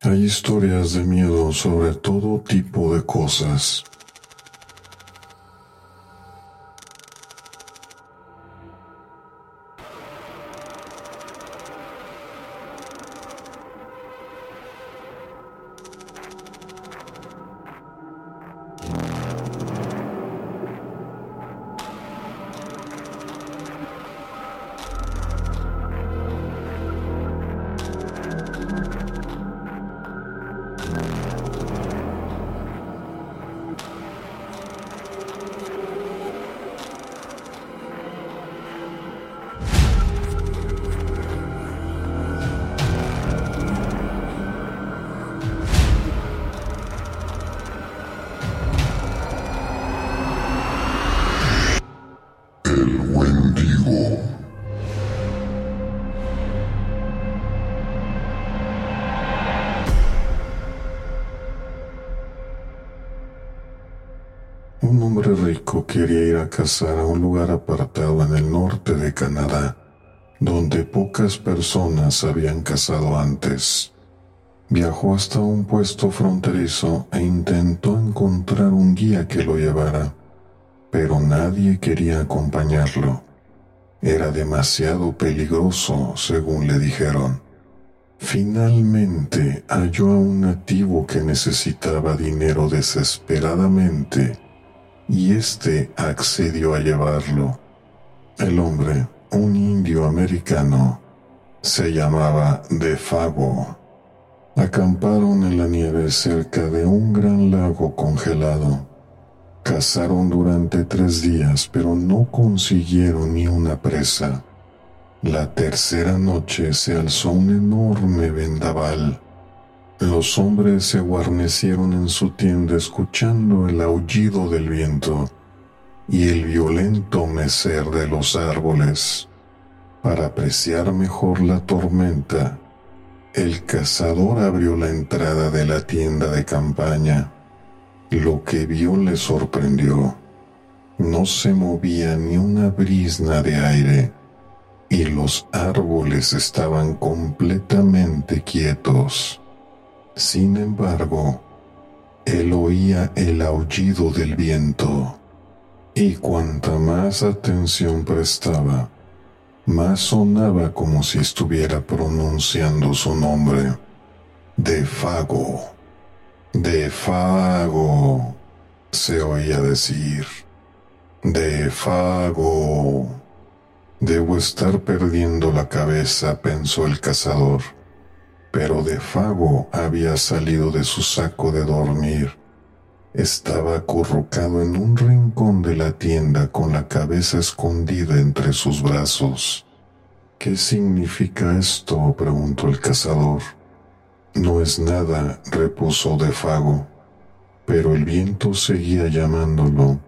Hay historias de miedo sobre todo tipo de cosas. Quería ir a cazar a un lugar apartado en el norte de Canadá, donde pocas personas habían cazado antes. Viajó hasta un puesto fronterizo e intentó encontrar un guía que lo llevara, pero nadie quería acompañarlo. Era demasiado peligroso, según le dijeron. Finalmente halló a un nativo que necesitaba dinero desesperadamente y éste accedió a llevarlo. El hombre, un indio americano, se llamaba Defago. Acamparon en la nieve cerca de un gran lago congelado. Cazaron durante tres días, pero no consiguieron ni una presa. La tercera noche se alzó un enorme vendaval los hombres se guarnecieron en su tienda escuchando el aullido del viento y el violento mecer de los árboles. Para apreciar mejor la tormenta, el cazador abrió la entrada de la tienda de campaña. Lo que vio le sorprendió. No se movía ni una brisna de aire y los árboles estaban completamente quietos. Sin embargo, él oía el aullido del viento, y cuanta más atención prestaba, más sonaba como si estuviera pronunciando su nombre. De Fago, de Fago, se oía decir. De Fago. Debo estar perdiendo la cabeza, pensó el cazador pero de Fago había salido de su saco de dormir. Estaba acurrucado en un rincón de la tienda con la cabeza escondida entre sus brazos. ¿Qué significa esto? preguntó el cazador. No es nada, repuso Defago, pero el viento seguía llamándolo,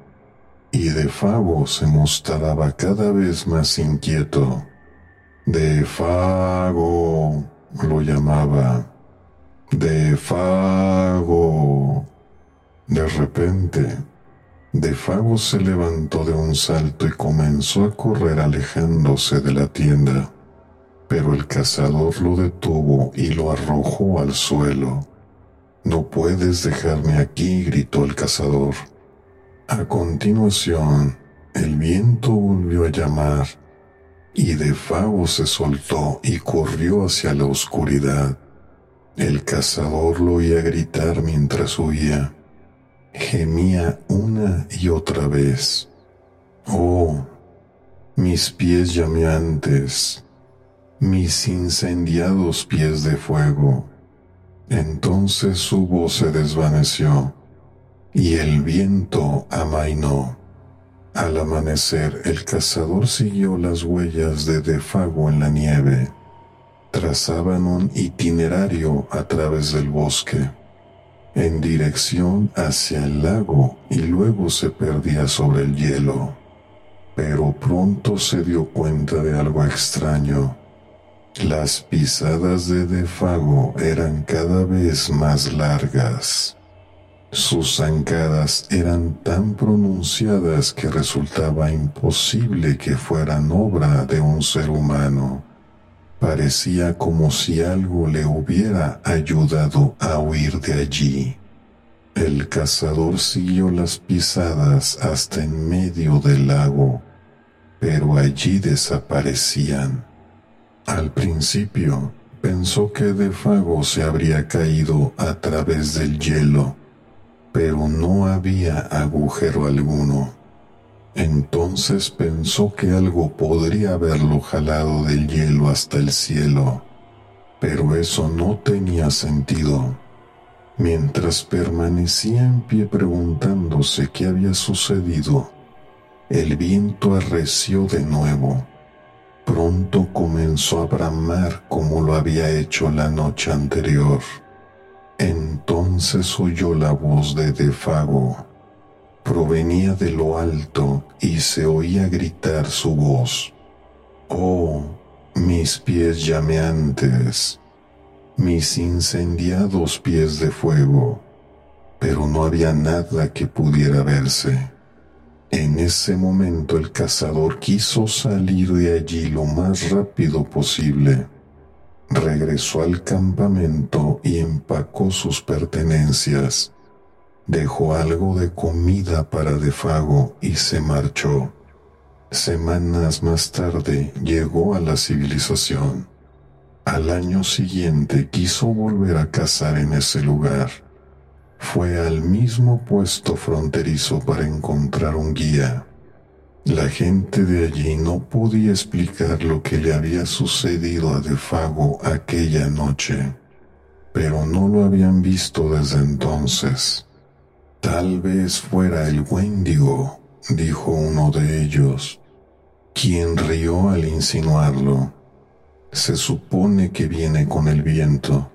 y Defago se mostraba cada vez más inquieto. Defago, lo llamaba Defago. De repente, Defago se levantó de un salto y comenzó a correr alejándose de la tienda, pero el cazador lo detuvo y lo arrojó al suelo. No puedes dejarme aquí, gritó el cazador. A continuación, el viento volvió a llamar y de Fago se soltó y corrió hacia la oscuridad. El cazador lo oía gritar mientras huía. Gemía una y otra vez. Oh, mis pies llameantes, mis incendiados pies de fuego. Entonces su voz se desvaneció y el viento amainó. Al amanecer, el cazador siguió las huellas de Defago en la nieve. Trazaban un itinerario a través del bosque, en dirección hacia el lago y luego se perdía sobre el hielo. Pero pronto se dio cuenta de algo extraño. Las pisadas de Defago eran cada vez más largas. Sus zancadas eran tan pronunciadas que resultaba imposible que fueran obra de un ser humano. Parecía como si algo le hubiera ayudado a huir de allí. El cazador siguió las pisadas hasta en medio del lago, pero allí desaparecían. Al principio pensó que Defago se habría caído a través del hielo, pero no había agujero alguno. Entonces pensó que algo podría haberlo jalado del hielo hasta el cielo, pero eso no tenía sentido. Mientras permanecía en pie preguntándose qué había sucedido, el viento arreció de nuevo. Pronto comenzó a bramar como lo había hecho la noche anterior. Entonces oyó la voz de Defago. Provenía de lo alto y se oía gritar su voz. Oh, mis pies llameantes, mis incendiados pies de fuego, pero no había nada que pudiera verse. En ese momento el cazador quiso salir de allí lo más rápido posible. Regresó al campamento y empacó sus pertenencias. Dejó algo de comida para Defago y se marchó. Semanas más tarde llegó a la civilización. Al año siguiente quiso volver a cazar en ese lugar. Fue al mismo puesto fronterizo para encontrar un guía. La gente de allí no podía explicar lo que le había sucedido a Defago aquella noche, pero no lo habían visto desde entonces. Tal vez fuera el Wendigo, dijo uno de ellos, quien rió al insinuarlo. Se supone que viene con el viento.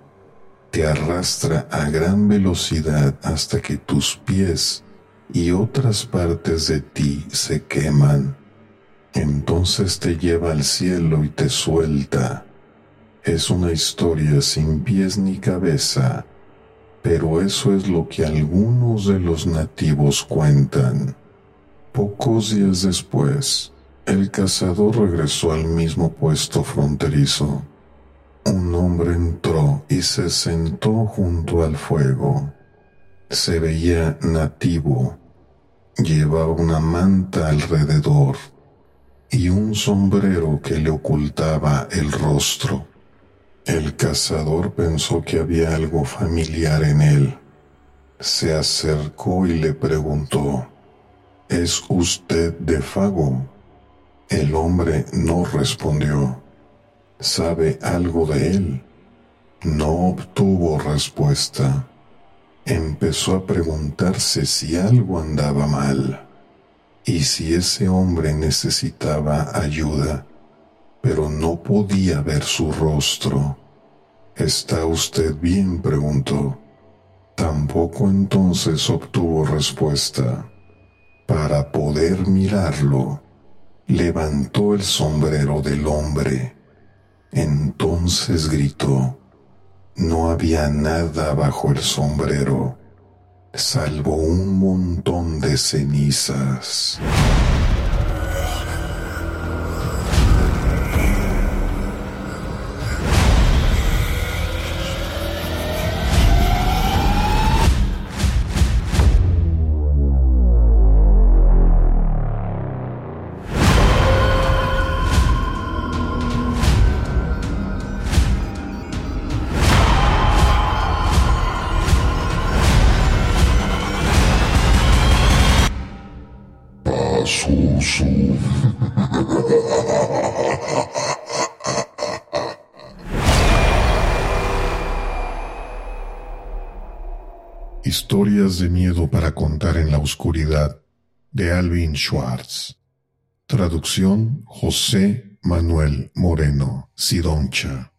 Te arrastra a gran velocidad hasta que tus pies y otras partes de ti se queman. Entonces te lleva al cielo y te suelta. Es una historia sin pies ni cabeza, pero eso es lo que algunos de los nativos cuentan. Pocos días después, el cazador regresó al mismo puesto fronterizo. Un hombre entró y se sentó junto al fuego. Se veía nativo. Llevaba una manta alrededor y un sombrero que le ocultaba el rostro. El cazador pensó que había algo familiar en él. Se acercó y le preguntó, ¿Es usted de Fago? El hombre no respondió. ¿Sabe algo de él? No obtuvo respuesta. Empezó a preguntarse si algo andaba mal y si ese hombre necesitaba ayuda, pero no podía ver su rostro. ¿Está usted bien? preguntó. Tampoco entonces obtuvo respuesta. Para poder mirarlo, levantó el sombrero del hombre. Entonces gritó. No había nada bajo el sombrero, salvo un montón de cenizas. Historias de miedo para contar en la oscuridad de Alvin Schwartz. Traducción José Manuel Moreno Sidoncha.